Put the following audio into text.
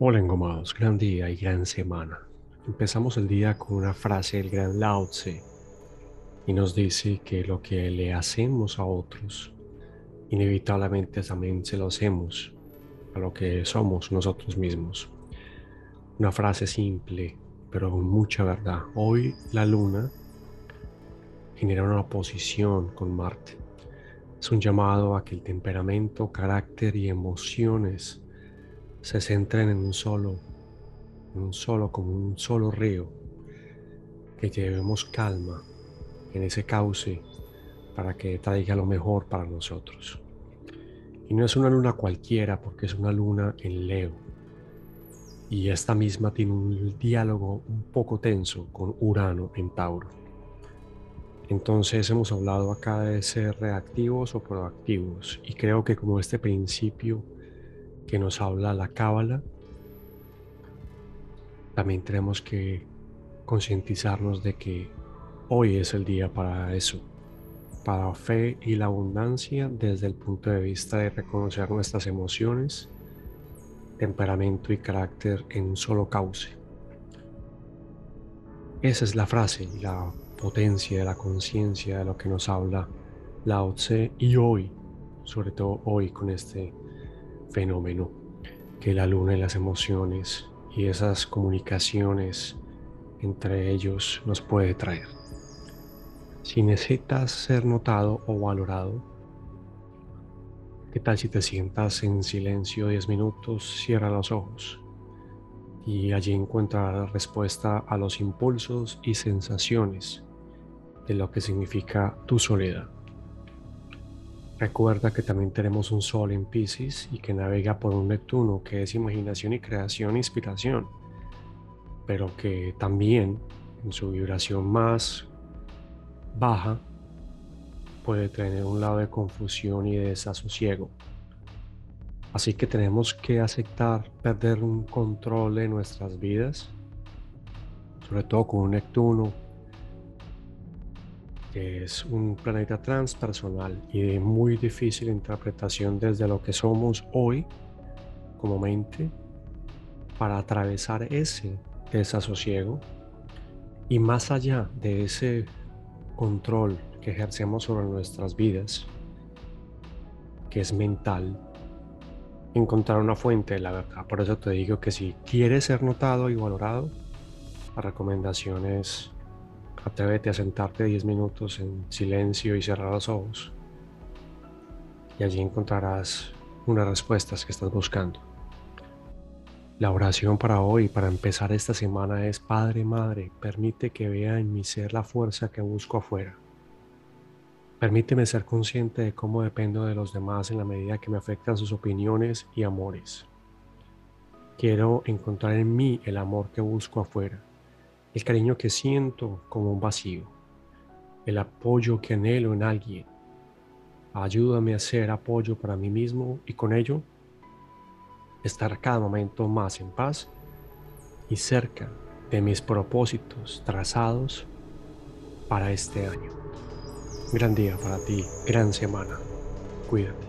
Hola engomados, gran día y gran semana. Empezamos el día con una frase del gran Lao Tse y nos dice que lo que le hacemos a otros, inevitablemente también se lo hacemos a lo que somos nosotros mismos. Una frase simple, pero con mucha verdad. Hoy la luna genera una oposición con Marte. Es un llamado a que el temperamento, carácter y emociones se centren en un solo, en un solo, como un solo río, que llevemos calma en ese cauce para que traiga lo mejor para nosotros. Y no es una luna cualquiera porque es una luna en Leo. Y esta misma tiene un diálogo un poco tenso con Urano en Tauro. Entonces hemos hablado acá de ser reactivos o proactivos. Y creo que como este principio que nos habla la cábala, también tenemos que concientizarnos de que hoy es el día para eso, para fe y la abundancia desde el punto de vista de reconocer nuestras emociones, temperamento y carácter en un solo cauce. Esa es la frase y la potencia de la conciencia de lo que nos habla Lao Tse y hoy, sobre todo hoy con este fenómeno que la luna y las emociones y esas comunicaciones entre ellos nos puede traer. Si necesitas ser notado o valorado, ¿qué tal si te sientas en silencio 10 minutos, cierra los ojos y allí encuentras la respuesta a los impulsos y sensaciones de lo que significa tu soledad? Recuerda que también tenemos un Sol en Pisces y que navega por un Neptuno que es imaginación y creación inspiración, pero que también en su vibración más baja puede tener un lado de confusión y de desasosiego. Así que tenemos que aceptar perder un control de nuestras vidas, sobre todo con un Neptuno es un planeta transpersonal y de muy difícil interpretación desde lo que somos hoy como mente para atravesar ese desasosiego y más allá de ese control que ejercemos sobre nuestras vidas, que es mental, encontrar una fuente de la verdad. Por eso te digo que si quieres ser notado y valorado, la recomendación es Atrévete a sentarte 10 minutos en silencio y cerrar los ojos. Y allí encontrarás unas respuestas que estás buscando. La oración para hoy, para empezar esta semana, es Padre, Madre, permite que vea en mi ser la fuerza que busco afuera. Permíteme ser consciente de cómo dependo de los demás en la medida que me afectan sus opiniones y amores. Quiero encontrar en mí el amor que busco afuera el cariño que siento como un vacío, el apoyo que anhelo en alguien. Ayúdame a ser apoyo para mí mismo y con ello estar cada momento más en paz y cerca de mis propósitos trazados para este año. Gran día para ti, gran semana. Cuídate.